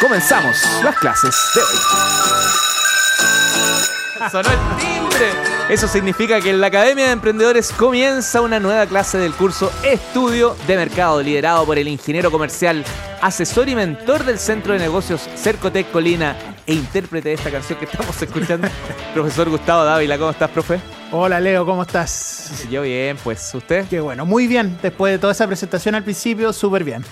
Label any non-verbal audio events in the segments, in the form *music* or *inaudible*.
Comenzamos las clases de hoy. Sonó el timbre. Eso significa que en la Academia de Emprendedores comienza una nueva clase del curso Estudio de Mercado, liderado por el ingeniero comercial, asesor y mentor del Centro de Negocios Cercotec Colina e intérprete de esta canción que estamos escuchando, *laughs* profesor Gustavo Dávila. ¿Cómo estás, profe? Hola Leo, ¿cómo estás? Yo bien, pues usted. Qué bueno, muy bien. Después de toda esa presentación al principio, súper bien.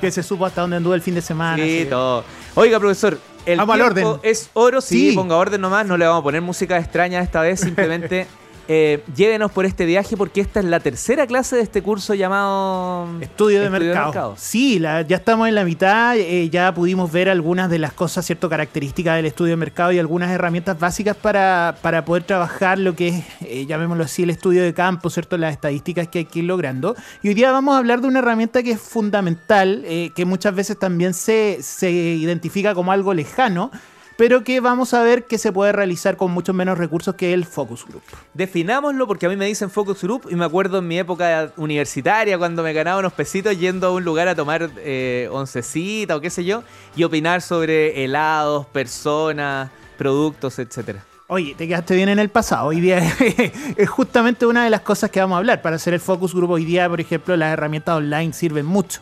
que se supo hasta dónde anduvo el fin de semana. Sí, todo. Oiga, profesor, el Vamos al tiempo orden. es oro. Sí, Sí. ponga orden nomás. No le vamos a poner música extraña esta vez. Simplemente *laughs* eh, llévenos por este viaje porque esta es la tercera clase de este curso llamado Estudio de mercado. Sí, la- ya estamos en la mitad, eh, ya pudimos ver algunas de las cosas, cierto, características del estudio de mercado y algunas herramientas básicas para, para poder trabajar lo que es, eh, llamémoslo así, el estudio de campo, cierto, las estadísticas que hay que ir logrando. Y hoy día vamos a hablar de una herramienta que es fundamental, eh, que muchas veces también se, se identifica como algo lejano, pero que vamos a ver que se puede realizar con muchos menos recursos que el Focus Group. Definámoslo porque a mí me dicen Focus Group y me acuerdo en mi época universitaria cuando me ganaba unos pesitos yendo a un lugar a tomar eh, oncecita o qué sé yo y opinar sobre helados, personas, productos, etcétera. Oye, te quedaste bien en el pasado. Hoy día *laughs* es justamente una de las cosas que vamos a hablar. Para hacer el focus group hoy día, por ejemplo, las herramientas online sirven mucho.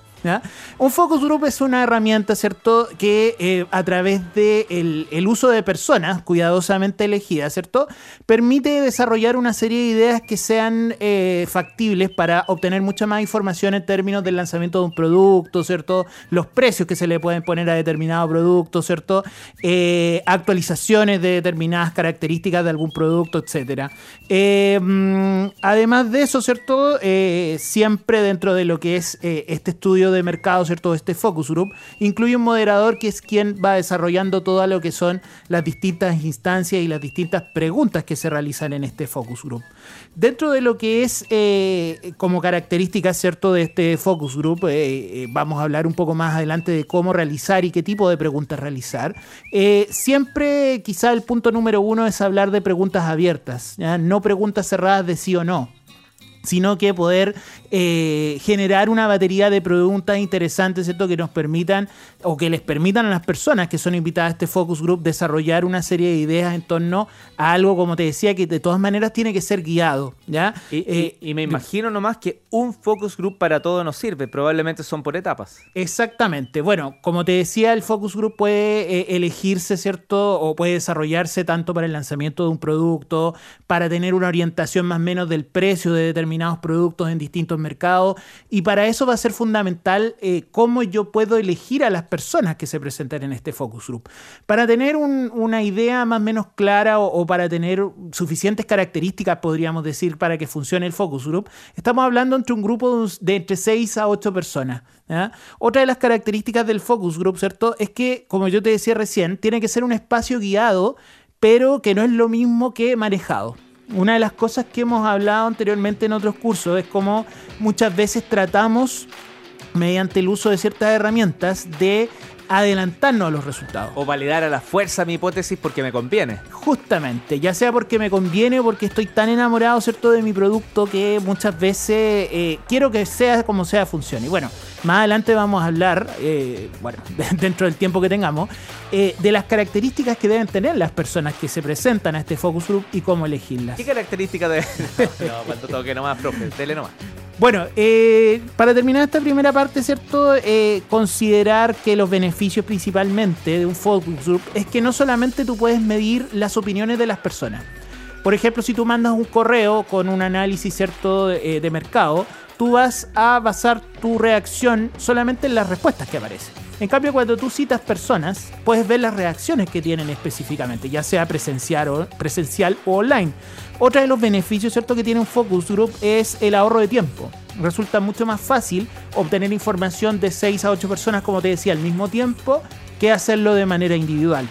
Un focus group es una herramienta, ¿cierto? Que eh, a través del de el uso de personas cuidadosamente elegidas, ¿cierto? Permite desarrollar una serie de ideas que sean eh, factibles para obtener mucha más información en términos del lanzamiento de un producto, ¿cierto? Los precios que se le pueden poner a determinado producto, ¿cierto? Eh, actualizaciones de determinadas características de algún producto. Eh, mm, además de eso, ¿cierto? Siempre dentro de lo que es este estudio de mercado, ¿cierto? Este focus group, incluye un moderador que es quien va desarrollando todo lo que son las distintas instancias y las distintas preguntas que se realizan en este focus group. Dentro de lo que es eh, como características, ¿cierto? De este focus group, eh, eh, vamos a hablar un poco más adelante de cómo realizar y qué tipo de preguntas realizar. Siempre quizá el punto número uno es hablar de preguntas abiertas, no preguntas cerradas de sí o no sino que poder eh, generar una batería de preguntas interesantes, ¿cierto? Que nos permitan o que les permitan a las personas que son invitadas a este focus group desarrollar una serie de ideas en torno a algo, como te decía, que de todas maneras tiene que ser guiado, ¿ya? Y, Eh, y me imagino nomás que un focus group para todo nos sirve. Probablemente son por etapas. Exactamente. Bueno, como te decía, el focus group puede eh, elegirse, ¿cierto? O puede desarrollarse tanto para el lanzamiento de un producto, para tener una orientación más o menos del precio de determinados productos en distintos mercados. Y para eso va a ser fundamental eh, cómo yo puedo elegir a las personas que se presenten en este focus group. Para tener un- una idea más o menos clara o, para tener suficientes características, podríamos decir, para que funcione el focus group, estamos hablando entre un grupo de entre 6 a 8 personas. Otra de las características del focus group, ¿cierto? Es que, como yo te decía recién, tiene que ser un espacio guiado, pero que no es lo mismo que manejado. Una de las cosas que hemos hablado anteriormente en otros cursos es como muchas veces tratamos, mediante el uso de ciertas herramientas, de adelantarnos a los resultados. O validar a la fuerza mi hipótesis porque me conviene. Justamente, ya sea porque me conviene o porque estoy tan enamorado, ¿cierto?, de mi producto que muchas veces eh, quiero que sea como sea funcione. Y bueno, más adelante vamos a hablar, eh, bueno, *laughs* dentro del tiempo que tengamos, eh, de las características que deben tener las personas que se presentan a este focus group y cómo elegirlas. ¿Qué características de.? No, *laughs* no, cuando toque nomás, profe. Dele nomás. Bueno, eh, para terminar esta primera parte, ¿cierto? Eh, considerar que los beneficios principalmente de un focus group es que no solamente tú puedes medir las opiniones de las personas. Por ejemplo, si tú mandas un correo con un análisis, ¿cierto?, eh, de mercado, tú vas a basar tu reacción solamente en las respuestas que aparecen. En cambio, cuando tú citas personas, puedes ver las reacciones que tienen específicamente, ya sea presencial o, presencial o online. Otra de los beneficios ¿cierto? que tiene un focus group es el ahorro de tiempo. Resulta mucho más fácil obtener información de 6 a 8 personas, como te decía, al mismo tiempo, que hacerlo de manera individual.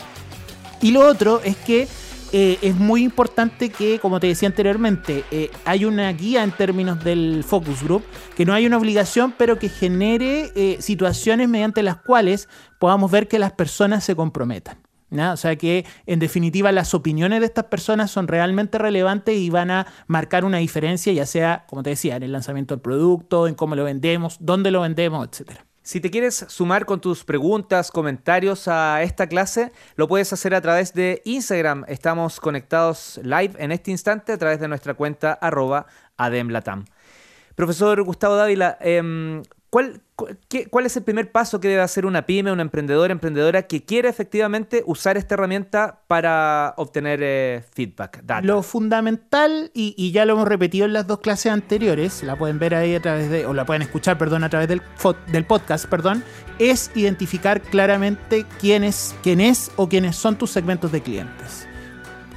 Y lo otro es que eh, es muy importante que, como te decía anteriormente, eh, hay una guía en términos del focus group, que no hay una obligación, pero que genere eh, situaciones mediante las cuales podamos ver que las personas se comprometan. ¿ya? O sea que, en definitiva, las opiniones de estas personas son realmente relevantes y van a marcar una diferencia, ya sea, como te decía, en el lanzamiento del producto, en cómo lo vendemos, dónde lo vendemos, etcétera. Si te quieres sumar con tus preguntas, comentarios a esta clase, lo puedes hacer a través de Instagram. Estamos conectados live en este instante a través de nuestra cuenta arroba ademlatam. Profesor Gustavo Dávila, em, ¿cuál, ¿Cuál es el primer paso que debe hacer una pyme, una emprendedora, emprendedora que quiere efectivamente usar esta herramienta para obtener eh, feedback? Lo fundamental, y, ya lo hemos repetido en las dos clases anteriores, la pueden ver ahí a través de, o la pueden escuchar, perdón, a través del, del podcast, perdón, es identificar claramente quién es, quién es o quiénes son tus segmentos de clientes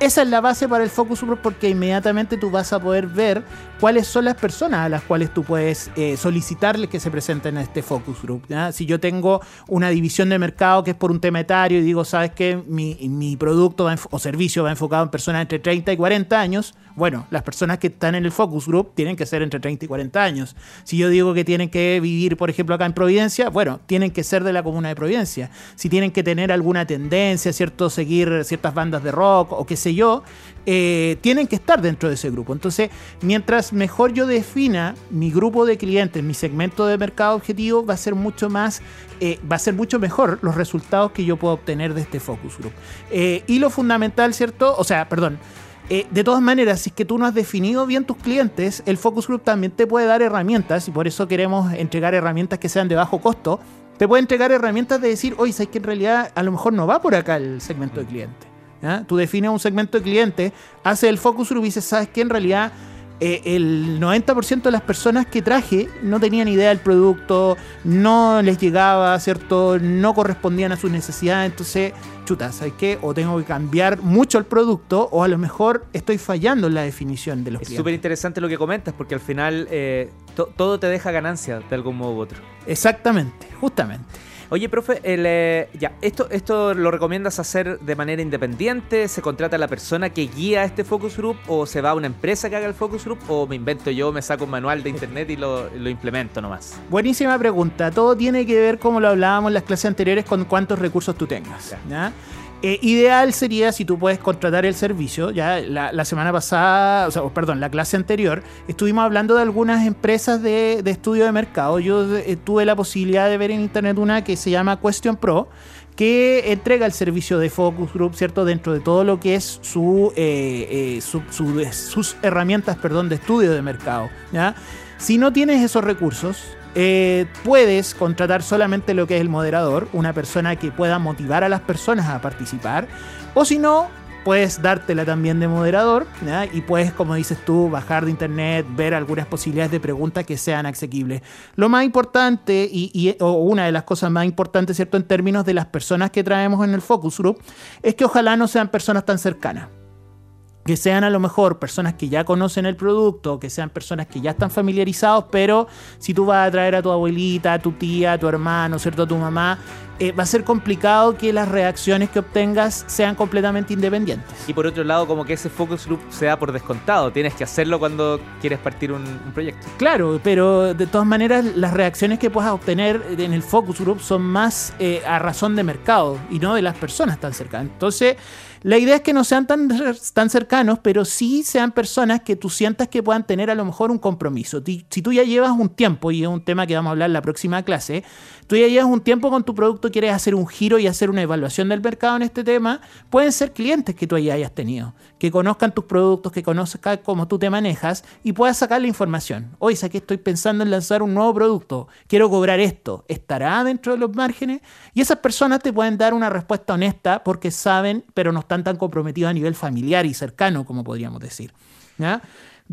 esa es la base para el focus group porque inmediatamente tú vas a poder ver cuáles son las personas a las cuales tú puedes eh, solicitarles que se presenten a este focus group. Si yo tengo una división de mercado que es por un tema etario y digo, sabes que mi, producto o servicio va enfocado en personas entre 30 y 40 años, bueno, las personas que están en el focus group tienen que ser entre 30 y 40 años. Si yo digo que tienen que vivir, por ejemplo, acá en Providencia, bueno, tienen que ser de la comuna de Providencia. Si tienen que tener alguna tendencia, ¿cierto? Seguir ciertas bandas de rock o qué yo, eh, tienen que estar dentro de ese grupo. Entonces, mientras mejor yo defina mi grupo de clientes, mi segmento de mercado objetivo, va a ser mucho más, eh, va a ser mucho mejor los resultados que yo puedo obtener de este focus group. Eh, y lo fundamental, ¿cierto? O sea, perdón. de todas maneras, si es que tú no has definido bien tus clientes, el Focus Group también te puede dar herramientas, y por eso queremos entregar herramientas que sean de bajo costo. Te puede entregar herramientas de decir, oye, sabes que en realidad a lo mejor no va por acá el segmento de clientes. Tú defines un segmento de cliente, haces el focus group y dices, ¿sabes qué? En realidad eh, el 90% de las personas que traje no tenían idea del producto, no les llegaba, ¿cierto? No correspondían a sus necesidades, entonces, chuta, ¿sabes qué? O tengo que cambiar mucho el producto o a lo mejor estoy fallando en la definición de los es Es súper interesante lo que comentas porque al final eh, todo te deja ganancia de algún modo u otro. Exactamente, justamente. Oye, profe, eh, ya, esto, ¿esto lo recomiendas hacer de manera independiente? ¿Se contrata a la persona que guía este focus group? ¿O se va a una empresa que haga el focus group? ¿O me invento yo, me saco un manual de internet y lo, lo implemento nomás? Buenísima pregunta. Todo tiene que ver, como lo hablábamos en las clases anteriores, con cuántos recursos tú tengas. ¿ya? Eh, ideal sería si tú puedes contratar el servicio. Ya la, semana pasada, o sea, perdón, la clase anterior, estuvimos hablando de algunas empresas de, estudio de mercado. Yo eh, tuve la posibilidad de ver en internet una que se llama Question Pro, que entrega el servicio de Focus Group, ¿cierto? Dentro de todo lo que es su, eh, sus herramientas, perdón, de estudio de mercado. ¿ya? Si no tienes esos recursos, eh, puedes contratar solamente lo que es el moderador, una persona que pueda motivar a las personas a participar, o si no, puedes dártela también de moderador y puedes, como dices tú, bajar de internet, ver algunas posibilidades de preguntas que sean asequibles. Lo más importante y, o una de las cosas más importantes, ¿cierto? En términos de las personas que traemos en el focus group, es que ojalá no sean personas tan cercanas que sean a lo mejor personas que ya conocen el producto, que sean personas que ya están familiarizados, pero si tú vas a traer a tu abuelita, a tu tía, a tu hermano, ¿cierto? A tu mamá, eh, va a ser complicado que las reacciones que obtengas sean completamente independientes. Y por otro lado, como que ese focus group sea por descontado, tienes que hacerlo cuando quieres partir un, proyecto. Claro, pero de todas maneras las reacciones que puedas obtener en el focus group son más eh, a razón de mercado y no de las personas tan cercanas. Entonces, la idea es que no sean tan, tan cercanos, pero sí sean personas que tú sientas que puedan tener a lo mejor un compromiso. Si tú ya llevas un tiempo, y es un tema que vamos a hablar en la próxima clase, tú ya llevas un tiempo con tu producto, quieres hacer un giro y hacer una evaluación del mercado en este tema, pueden ser clientes que tú ya hayas tenido, que conozcan tus productos, que conozcan cómo tú te manejas y puedas sacar la información. Oye, que estoy pensando en lanzar un nuevo producto, quiero cobrar esto, ¿estará dentro de los márgenes? Y esas personas te pueden dar una respuesta honesta porque saben, pero no están tan comprometidos a nivel familiar y cercano, como podríamos decir.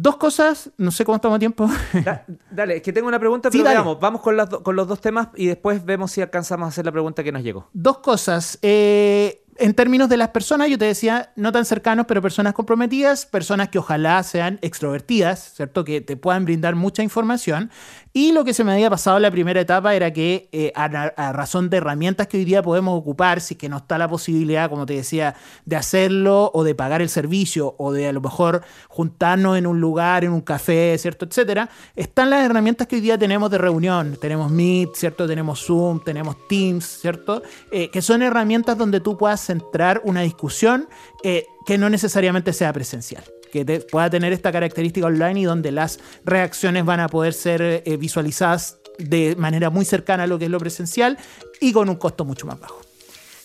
Dos cosas, no sé cómo estamos a tiempo. dale, es que tengo una pregunta, pero vamos con, con, los dos temas y después vemos si alcanzamos a hacer la pregunta que nos llegó. Dos cosas. Eh, en términos de las personas, yo te decía, no tan cercanos, pero personas comprometidas, personas que ojalá sean extrovertidas, ¿cierto? Que te puedan brindar mucha información. Y lo que se me había pasado en la primera etapa era que eh, a, razón de herramientas que hoy día podemos ocupar, si que no está la posibilidad, como te decía, de hacerlo o de pagar el servicio o de a lo mejor juntarnos en un lugar, en un café, ¿cierto? Etcétera, están las herramientas que hoy día tenemos de reunión. Tenemos Meet, ¿cierto? Tenemos Zoom, tenemos Teams, ¿cierto? Eh, que son herramientas donde tú puedas centrar una discusión eh, que no necesariamente sea presencial que pueda tener esta característica online y donde las reacciones van a poder ser eh, visualizadas de manera muy cercana a lo que es lo presencial y con un costo mucho más bajo.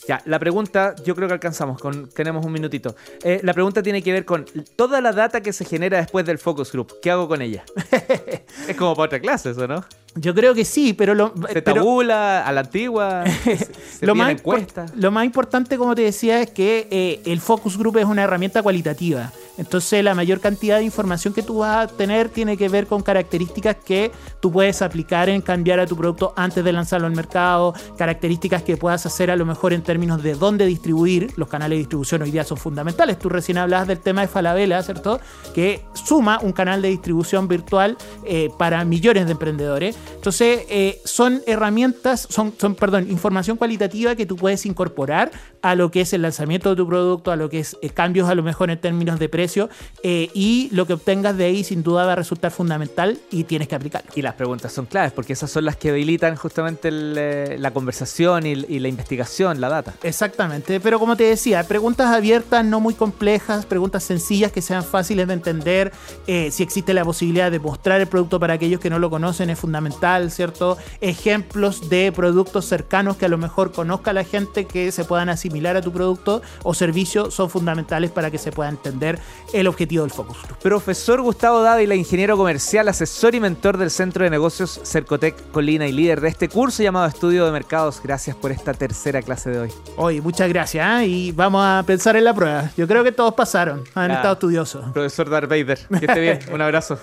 Ya, la pregunta, yo creo que alcanzamos, con, tenemos un minutito. Eh, la pregunta tiene que ver con toda la data que se genera después del focus group. ¿Qué hago con ella? *laughs* es como para otra clase eso, ¿no? Yo creo que sí, pero lo. Se tabula a la antigua. *laughs* se lo, más encuesta. lo más importante, como te decía, es que eh, el focus group es una herramienta cualitativa. Entonces, la mayor cantidad de información que tú vas a tener tiene que ver con características que tú puedes aplicar en cambiar a tu producto antes de lanzarlo al mercado, características que puedas hacer a lo mejor en términos de dónde distribuir. Los canales de distribución hoy día son fundamentales. Tú recién hablabas del tema de Falabella, ¿cierto? Que suma un canal de distribución virtual eh, para millones de emprendedores. Entonces, eh, son herramientas, son, son, perdón, información cualitativa que tú puedes incorporar a lo que es el lanzamiento de tu producto, a lo que es eh, cambios a lo mejor en términos de precio, eh, y lo que obtengas de ahí sin duda va a resultar fundamental y tienes que aplicarlo. Y las preguntas son claves, porque esas son las que habilitan justamente la conversación y, y la investigación, la data. Exactamente, pero como te decía, preguntas abiertas, no muy complejas, preguntas sencillas que sean fáciles de entender, si existe la posibilidad de mostrar el producto para aquellos que no lo conocen es fundamental ¿cierto? Ejemplos de productos cercanos que a lo mejor conozca la gente que se puedan asimilar a tu producto o servicio son fundamentales para que se pueda entender el objetivo del focus Profesor Gustavo Dávila, ingeniero comercial, asesor y mentor del Centro de Negocios Cercotec Colina y líder de este curso llamado Estudio de Mercados. Gracias por esta tercera clase de hoy. Hoy, muchas gracias ¿eh? y vamos a pensar en la prueba. Yo creo que todos pasaron, han estado estudiosos. Profesor Darth Vader, que esté bien. *laughs* Un abrazo.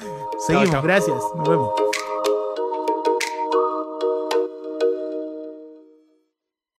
Seguimos, gracias. Nos vemos.